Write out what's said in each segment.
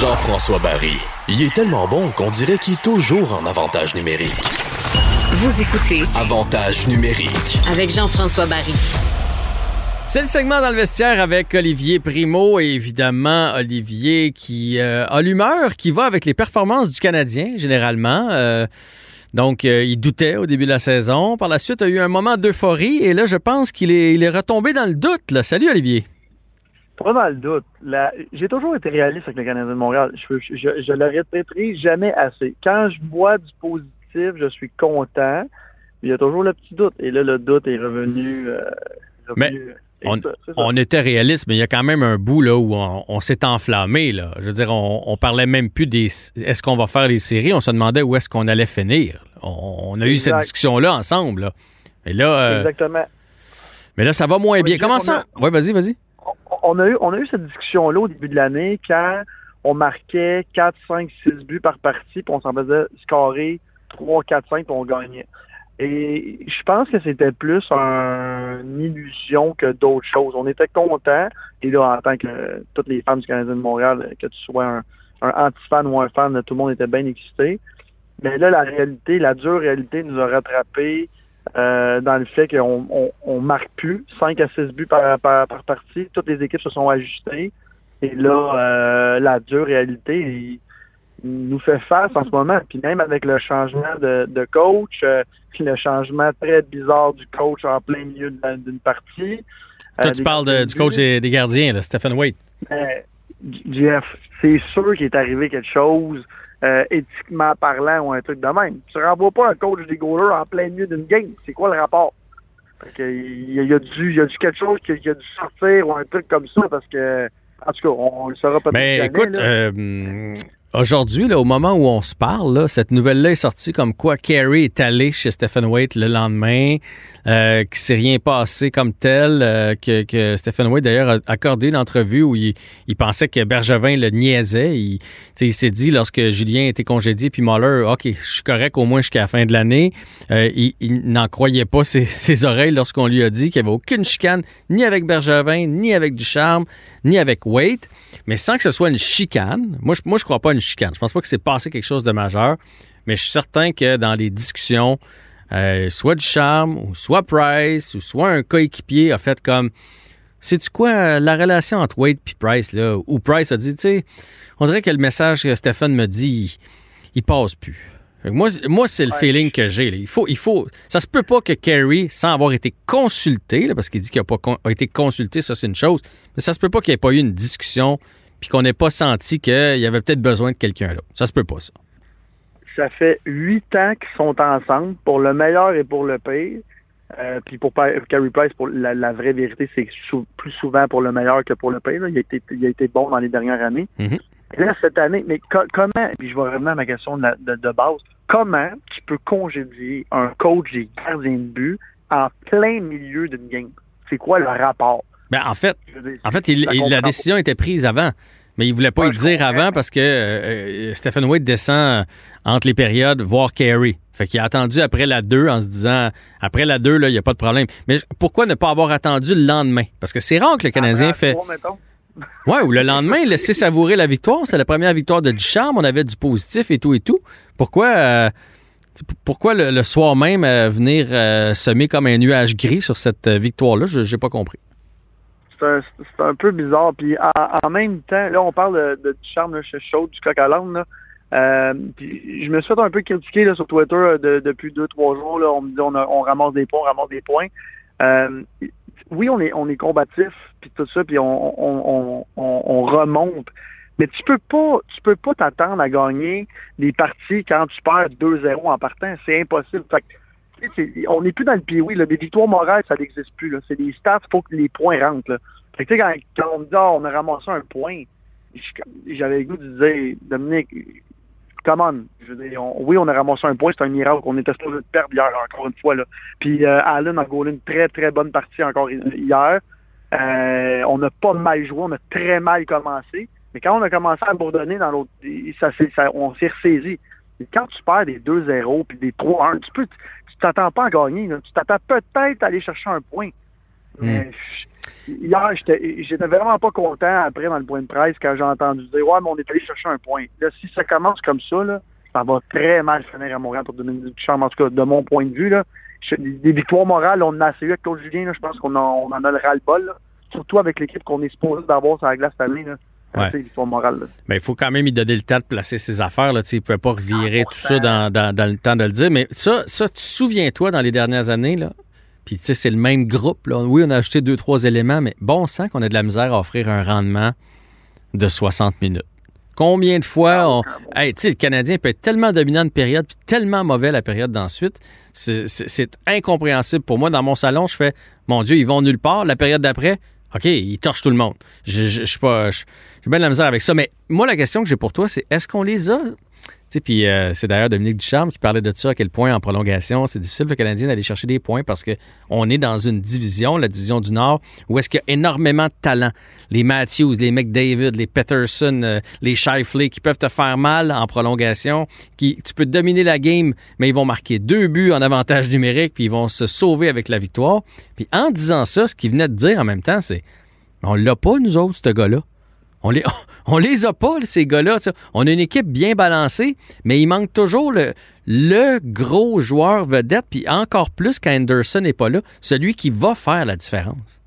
Jean-François Barry. Il est tellement bon qu'on dirait qu'il est toujours en avantage numérique. Vous écoutez Avantage numérique. avec Jean-François Barry. C'est le segment dans le vestiaire avec Olivier Primo et évidemment Olivier qui euh, a l'humeur qui va avec les performances du Canadien généralement. Euh, donc, euh, il doutait au début de la saison. Par la suite, il a eu un moment d'euphorie et là, je pense qu'il est, il est retombé dans le doute. Là. Salut Olivier. Pas dans le doute. La- J'ai toujours été réaliste avec le Canadien de Montréal. Je, je, je, je le répéterai jamais assez. Quand je vois du positif, je suis content. Il y a toujours le petit doute. Et là, le doute est revenu. euh, revenu- et on- ça, c'est ça. On était réaliste, mais il y a quand même un bout là où on, on s'est enflammé. Là. Je veux dire, on, on parlait même plus des est-ce qu'on va faire des séries? On se demandait où est-ce qu'on allait finir. On, a eu cette discussion-là ensemble. là. Et là, euh, Exactement. mais là, ça va moins bien. Comment ça? Oui, vas-y, vas-y. On a eu, on a eu cette discussion-là au début de l'année quand on marquait 4, 5, 6 buts par partie, puis on s'en faisait scorer 3, 4, 5, puis on gagnait. Et je pense que c'était plus un- une illusion que d'autres choses. On était contents, et là, en tant que toutes les fans du Canadien de Montréal, que tu sois un, un anti-fan ou un fan, tout le monde était bien excité. Mais là, la réalité, la dure réalité nous a rattrapés euh, dans le fait qu'on on, on marque plus 5 à 6 buts par, par, par partie. Toutes les équipes se sont ajustées. Et là, euh, la dure réalité il- il nous fait face en ce moment. Puis même avec le changement de, de coach, euh, le changement très bizarre du coach en plein milieu d'une partie. Toi, tu parles de- du coach des, des gardiens, là, Stephen Waite. Mais, Jeff, c'est sûr qu'il est arrivé quelque chose, euh, éthiquement parlant, ou un truc de même. Tu renvoies pas un coach des goalers en plein milieu d'une game. C'est quoi le rapport? Fait que, il, y a, il y a dû, il y a dû quelque chose qui, a dû sortir ou un truc comme ça parce que, en tout cas, on, le saura peut-être Mais jamais, écoute, euh, aujourd'hui, au moment où on se parle, là, cette nouvelle-là est sortie comme quoi Carey est allé chez Stephen Waite le lendemain, euh, qu'il s'est rien passé comme tel, euh, que, que Stephen Waite d'ailleurs a accordé une entrevue où il, pensait que Bergevin le niaisait. Il, s'est dit lorsque Julien était congédié, puis Muller, OK, je suis correct au moins jusqu'à la fin de l'année. Euh, il n'en croyait pas ses, oreilles lorsqu'on lui a dit qu'il n'y avait aucune chicane, ni avec Bergevin, ni avec Ducharme, ni avec Waite mais sans que ce soit une chicane. Moi, je, je crois pas chicane. Je pense pas que c'est passé quelque chose de majeur, mais je suis certain que dans les discussions, euh, soit du charme, ou soit Price, ou soit un coéquipier a fait comme, sais-tu quoi, la relation entre Wade et Price, là, où Price a dit, tu sais, on dirait que le message que Stéphane me dit, il, il passe plus. Moi, c'est- moi c'est le feeling que j'ai. Il faut, il faut, ça se peut pas que Kerry, sans avoir été consulté, là, parce qu'il dit qu'il n'a pas con- a été consulté, ça c'est une chose, mais ça se peut pas qu'il n'y ait pas eu une discussion puis qu'on n'ait pas senti qu'il y avait peut-être besoin de quelqu'un là. Ça se peut pas ça. Ça fait huit ans qu'ils sont ensemble, pour le meilleur et pour le pire. Euh, puis pour Carey Price, pour la, la vraie vérité, c'est sou- plus souvent pour le meilleur que pour le pire. là. Il, a été, il a été bon dans les dernières années. Mhm. Et là, cette année, mais co- comment, puis je vais revenir à ma question de, la- de- de base, comment tu peux congédier un coach des gardiens de but en plein milieu d'une game? C'est quoi le rapport? Ben, en fait, en fait il- il- la décision était prise avant. Mais il voulait pas Ouais, y dire avant parce que euh, euh, Stephen Wade descend entre les périodes voir Carey. Fait qu'il a attendu après la 2 en se disant après la 2, il n'y a pas de problème. Mais pourquoi ne pas avoir attendu le lendemain? Parce que c'est rare que le Canadien Après fait. trois, mettons. Ouais, ou le lendemain, laisser savourer la victoire. C'est la première victoire de Ducharme. On avait du positif et tout et tout. Pourquoi, euh, pourquoi le, le soir même euh, venir euh, semer comme un nuage gris sur cette euh, victoire-là? Je n'ai pas compris. C'est un, un peu bizarre. Puis en, en même temps, là, on parle de, de charme, là, chaud, du coq à l'âne. Euh, puis je me suis fait un peu critiquer là, sur Twitter euh, de- depuis deux, trois jours. Là, on me dit on, a- on ramasse des points, on ramasse des points. Euh, oui, on est, on est combatif, puis tout ça, puis on, on, on remonte. Mais tu peux pas, tu peux pas t'attendre à gagner des parties quand tu perds 2-0 en partant. C'est impossible. Fait que, on n'est plus dans le oui. Là. Des victoires morales, ça n'existe plus. C'est des stats, il faut que les points rentrent. Quand, on me dit Ah, on a ramassé un point, j'avais le goût de dire Dominique, come on. Je veux dire, oui, on a ramassé un point, c'est un miracle. On était supposé de perdre hier, encore une fois. Puis euh, Allen a gaulé une très, très bonne partie encore hi- hier. Euh, on n'a pas mal joué, on a très mal commencé. Mais quand on a commencé à abandonner dans l'autre, on s'est ressaisi. Quand tu perds des 2-0 puis des 3-1, tu peux, tu t'attends pas à gagner. là. Tu t'attends peut-être à aller chercher un point. Mais hier, j'étais vraiment pas content après dans le point de presse quand j'ai entendu dire Ouais, mais on est allé chercher un point. Là, si ça commence comme ça, là, ça va très mal finir à Montréal pour Dominique Ducharme, en tout cas de mon point de vue. Là. Des, victoires morales, on en a assez eu avec Claude Julien, là, je pense qu'on en, a le ras-le-bol. Surtout avec l'équipe qu'on est supposé d'avoir sur la glace cette année. Là. Ouais. Là. Mais il faut quand même y donner le temps de placer ses affaires. Là. Il ne pouvait pas revirer tout ça dans, dans- dans le temps de le dire. Mais ça, ça tu souviens-toi dans les dernières années, là? Puis tu sais, c'est le même groupe. Là. Oui, on a ajouté deux, trois éléments, mais bon sang qu'on a de la misère à offrir un rendement de 60 minutes. Combien de fois on. Hey, tu sais, le Canadien peut être tellement dominant une période, puis tellement mauvais la période d'ensuite. C'est incompréhensible pour moi. Dans mon salon, je fais Mon Dieu, ils vont nulle part. La période d'après, OK, ils torchent tout le monde. Je je- je suis pas. J'ai bien de la misère avec ça. Mais moi, la question que j'ai pour toi, c'est est-ce qu'on les a? Puis euh, c'est d'ailleurs Dominique Ducharme qui parlait de ça, à quel point en prolongation, c'est difficile pour le Canadien d'aller chercher des points parce qu'on est dans une division, la division du Nord, où est-ce qu'il y a énormément de talent. Les Matthews, les McDavid, les Peterson, euh, les Shifley qui peuvent te faire mal en prolongation, qui tu peux dominer la game, mais ils vont marquer deux buts en avantage numérique, puis ils vont se sauver avec la victoire. Puis en disant ça, ce qu'il venait de dire en même temps, c'est on l'a pas, nous autres, ce gars-là. On les, on les a pas, ces gars-là. On a une équipe bien balancée, mais il manque toujours le, le gros joueur vedette, puis encore plus quand Anderson n'est pas là, celui qui va faire la différence.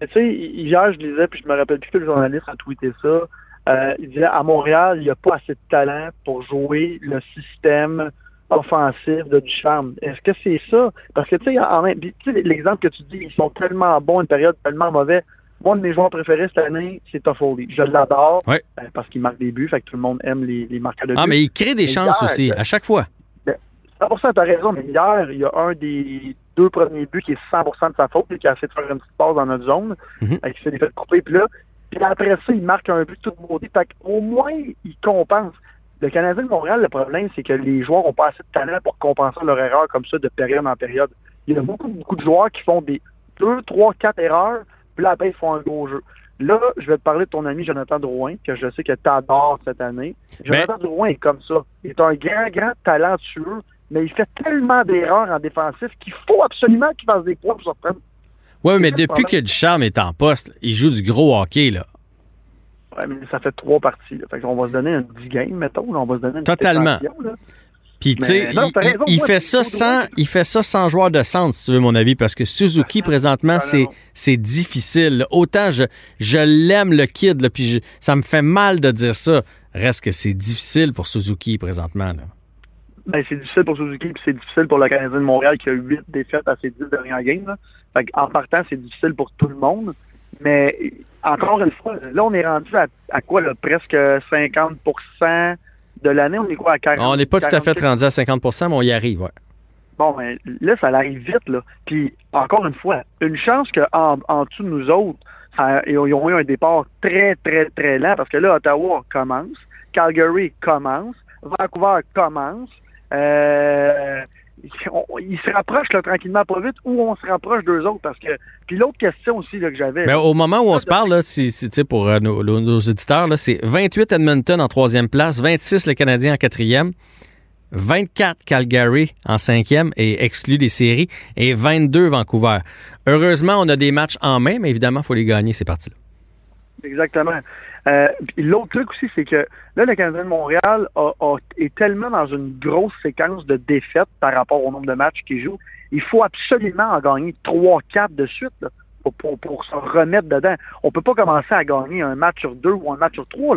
Tu sais, hier, je lisais, puis je me rappelle plus que le journaliste a tweeté ça. Euh, il disait à Montréal, il n'y a pas assez de talent pour jouer le système offensif de Ducharme. Est-ce que c'est ça? Parce que, tu sais, l'exemple que tu dis, ils sont tellement bons, une période tellement mauvaise. Moi, un de mes joueurs préférés cette année, c'est Toffoli. Je l'adore Ouais. ben, parce qu'il marque des buts, fait que tout le monde aime les, les marqueurs de buts. Ah, mais il crée des Mais chances hier, aussi, euh, à chaque fois. 100%, t'as raison, mais hier, il y a un des deux premiers buts qui est 100% de sa faute, qui a essayé de faire une petite passe dans notre zone, Mhm. et qui s'est fait couper, puis là, puis après ça, il marque un but tout maudit. Fait qu'au moins, il compense. Le Canadien de Montréal, le problème, c'est que les joueurs n'ont pas assez de talent pour compenser leur erreur comme ça de période en période. Il y a beaucoup, beaucoup de joueurs qui font des deux, trois, quatre erreurs, puis là, après, ils font un gros jeu. Là, je vais te parler de ton ami Jonathan Drouin, que je sais que tu adores cette année. Jonathan Drouin est comme ça. Il est un grand, grand talentueux, mais il fait tellement d'erreurs en défensif qu'il faut absolument qu'il fasse des points pour se reprendre. Oui, mais depuis que Ducharme est en poste, il joue du gros hockey, là. Ouais, mais ça fait trois parties. Là. Fait qu'on va se donner un 10 game, mettons. là. On va se donner une Totalement. là. Puis, tu sais, il, fait ça sans, il fait ça sans joueur de centre, si tu veux mon avis, parce que Suzuki, présentement, T'as c'est, c'est difficile. Autant je, je l'aime, le kid, là, puis je- ça me fait mal de dire ça. Reste que c'est difficile pour Suzuki, présentement. Là. Ben, c'est difficile pour Suzuki, puis c'est difficile pour le Canadien de Montréal qui a huit défaites à ses dix dernières games. Là. Fait en partant, c'est difficile pour tout le monde. Mais encore une fois, là, on est rendu à, à quoi, là, presque 50 de l'année. On est quoi à 40 On n'est pas tout à fait 46? rendu à 50% mais on y arrive, ouais. Bon, ben, là, ça arrive vite, là. Puis, encore une fois, une chance qu'en en dessous de nous autres, ça- ils ont eu un départ très, très, très lent, parce que là, Ottawa commence, Calgary commence, Vancouver commence, euh, ils se rapprochent là, tranquillement pas vite, ou on se rapproche d'eux autres, parce que... Puis l'autre question aussi là, que j'avais... Mais au moment où on se parle, là, sais, pour euh, nos, nos- auditeurs, là, c'est 28 Edmonton en troisième place, 26 le Canadien en quatrième, 24 Calgary en cinquième et exclu des séries, et 22 Vancouver. Heureusement, on a des matchs en main, mais évidemment, il faut les gagner, ces parties-là. Exactement. Euh, L'autre truc aussi, c'est que là, le Canadien de Montréal a- a- est tellement dans une grosse séquence de défaites par rapport au nombre de matchs qu'il joue. Il faut absolument en gagner 3-4 de suite là, pour, pour, pour se remettre dedans. On peut pas commencer à gagner un match sur deux ou un match sur trois.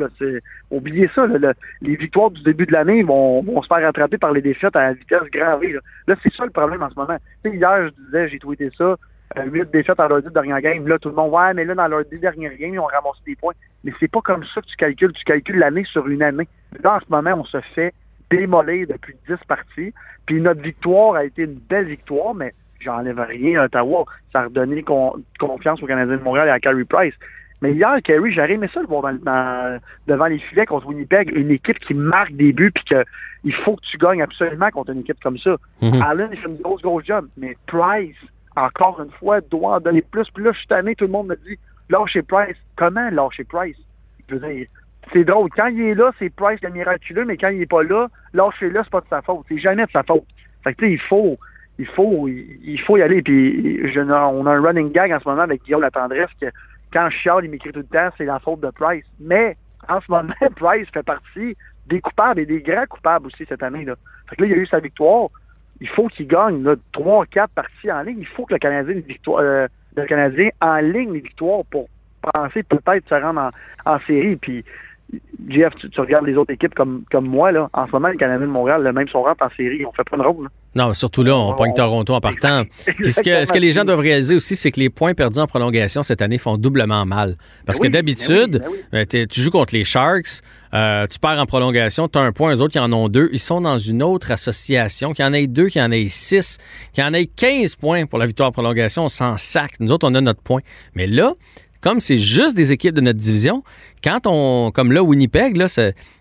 Oubliez ça. là, le- les victoires du début de l'année vont, vont se faire rattraper par les défaites à la vitesse grand V. Là, Là, c'est ça le problème en ce moment. Hier, je disais, j'ai tweeté ça. Euh, Huit défaites dans leurs dix dernières games. Là, tout le monde, ouais, mais là, dans leurs dix dernières games, ils ont ramassé des points. Mais c'est pas comme ça que tu calcules. Tu calcules l'année sur une année. Là, en ce moment, on se fait démolir depuis 10 parties. Puis notre victoire a été une belle victoire, mais j'enlève rien à Ottawa. Ça a redonné con- confiance au Canadien de Montréal et à Carey Price. Mais hier, Carey, j'aurais aimé ça le voir dans- dans- devant les filets contre Winnipeg, une équipe qui marque des buts puis que il faut que tu gagnes absolument contre une équipe comme ça. Mhm. Allen, il fait une grosse, grosse job. Mais Price, encore une fois, doit en donner plus. Puis là, je suis tout le monde me dit lâchez Price. Comment lâcher Price? Veux dire, c'est drôle. Quand il est là, c'est Price le miraculeux, mais quand il est pas là, lâchez-le, c'est pas de sa faute. C'est jamais de sa faute. Fait que, tu sais, il faut. il faut, il, faut y aller. Puis on a un running gag en ce moment avec Guillaume Latendresse que quand chiale, il m'écrit tout le temps, c'est la faute de Price. Mais en ce moment, Price fait partie des coupables et des grands coupables aussi cette année. Là. Fait que là, il a eu sa victoire. Il faut qu'il gagne trois, quatre parties en ligne. Il faut que le Canadien, victoire, euh, le Canadien en ligne les victoires pour penser peut-être se rendre en, en série. Puis Jeff, tu, regardes les autres équipes comme, comme moi, là. En ce moment, les Canadiens de Montréal, le même sont rentrent en série. On fait pas de rôle. Non, surtout là, on, pointe Toronto en partant. Puis ce que, les gens doivent réaliser aussi, c'est que les points perdus en prolongation cette année font doublement mal. Parce ben que d'habitude, ben ben tu joues contre les Sharks, euh, tu perds en prolongation, tu as un point, eux autres qui en ont deux. Ils sont dans une autre association, qui en ait deux, qui en ait six, qui en ait 15 points pour la victoire en prolongation. On s'en sac. Nous autres, on a notre point. Mais là, comme c'est juste des équipes de notre division, quand on, comme là, Winnipeg, là,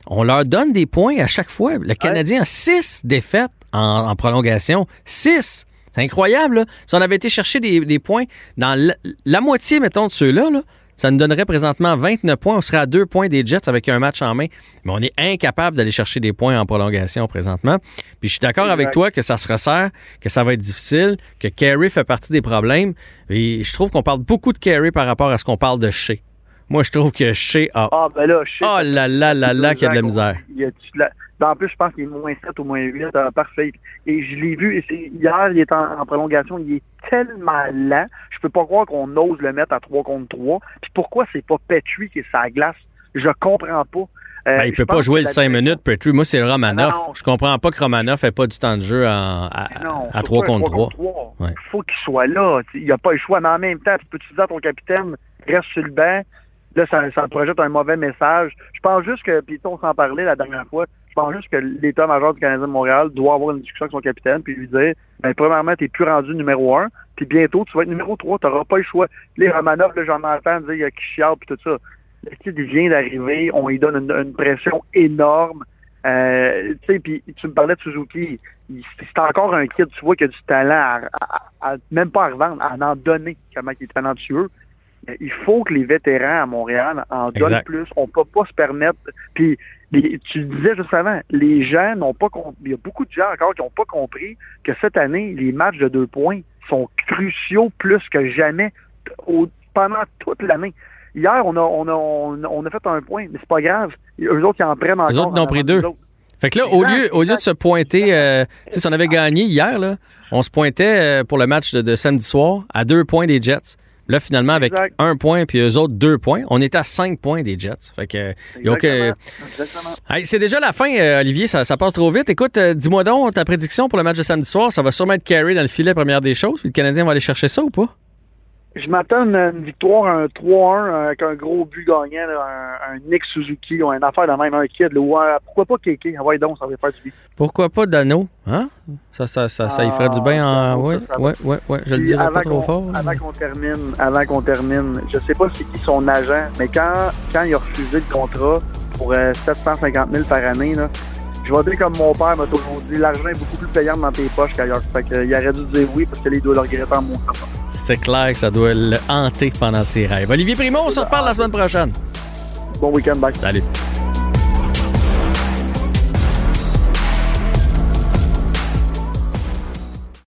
on leur donne des points à chaque fois. Le Canadien a six défaites en, prolongation. Six! C'est incroyable. Si on avait été chercher des, points dans la, moitié, mettons, de ceux-là, là, ça nous donnerait présentement 29 points. On serait à deux points des Jets avec un match en main. Mais on est incapable d'aller chercher des points en prolongation présentement. Puis je suis d'accord avec toi que ça se resserre, que ça va être difficile, que Carey fait partie des problèmes. Et je trouve qu'on parle beaucoup de Carey par rapport à ce qu'on parle de Shea. Moi, je trouve que Shea a... Ah, ben là, Shea... Oh là là là là, qu'il y a de la misère. Ben, en plus, je pense qu'il est moins 7 ou moins 8. Euh, parfait. Et je l'ai vu. Et hier, il est en, prolongation. Il est tellement lent. Je peux pas croire qu'on ose le mettre à 3 contre 3. Puis pourquoi c'est pas Petrie qui est sa glace? Je comprends pas. Euh, ben, il peut pas jouer le 5 minutes, Petrie. Moi, c'est Romanoff. Non. Je comprends pas que Romanoff ait pas du temps de jeu à, à, 3 contre 3. Il faut qu'il soit là. Il n'y a pas le choix. Mais en même temps, tu peux te dire ton capitaine, reste sur le banc? Là, ça, ça projette un mauvais message. Je pense juste que, puis on s'en parlait la dernière fois, pense juste que l'état-major du Canadien de Montréal doit avoir une discussion avec son capitaine, puis lui dire, ben, premièrement, t'es plus rendu numéro un, puis bientôt, tu vas être numéro trois, t'auras pas le choix. Les Romanov, j'en entends dire, il y a Kishial, puis tout ça. Il vient d'arriver, on lui donne une, pression énorme. Euh, tu sais, puis tu me parlais de Suzuki, c'est encore un kid, tu vois, qui a du talent à, même pas à revendre, à en donner, comment il est talentueux il faut que les vétérans à Montréal en donnent plus. On peut pas se permettre. Puis tu disais juste avant, les gens n'ont pas compris. Il y a beaucoup de gens encore qui n'ont pas compris que cette année, les matchs de deux points sont cruciaux plus que jamais pendant toute l'année. Hier, on a, on, a, on, a fait un point, mais c'est pas grave. Eux autres, ils en prennent encore. Les autres n'ont pris deux. Fait que là, au lieu, au lieu de se pointer, euh, si on avait gagné hier, là, on se pointait euh, pour le match de samedi soir à deux points des Jets. Là, finalement, avec un point puis eux autres deux points, on est à cinq points des Jets. Fait que, c'est déjà la fin, euh, Olivier. Ça, passe trop vite. Écoute, euh, dis-moi donc ta prédiction pour le match de samedi soir. Ça va sûrement être carré dans le filet, première des choses. Puis le Canadien va aller chercher ça ou pas? Je m'attends à une, victoire, un 3-1 avec un gros but gagnant, un, Nick Suzuki ou une affaire de même, un kid. pourquoi pas Kéké? Ah ouais, donc, ça va faire du bien. Pourquoi pas Dano? Hein? Ça, ça, ça, ça, y ferait du bien en. Ah, ouais, ouais, ouais, Je le dirais pas trop fort. Avant qu'on termine, avant qu'on termine, je sais pas c'est qui son agent, mais quand, quand il a refusé le contrat pour 750 euh, 000 par année, là, je vais dire comme mon père m'a toujours dit, l'argent est beaucoup plus payant dans tes poches qu'ailleurs. Fait qu'il aurait dû dire oui parce qu'il doit le regretter en mon C'est clair que ça doit le hanter pendant ses rêves. Olivier Primo, on se reparle la semaine prochaine. Bon week-end, bye. Salut.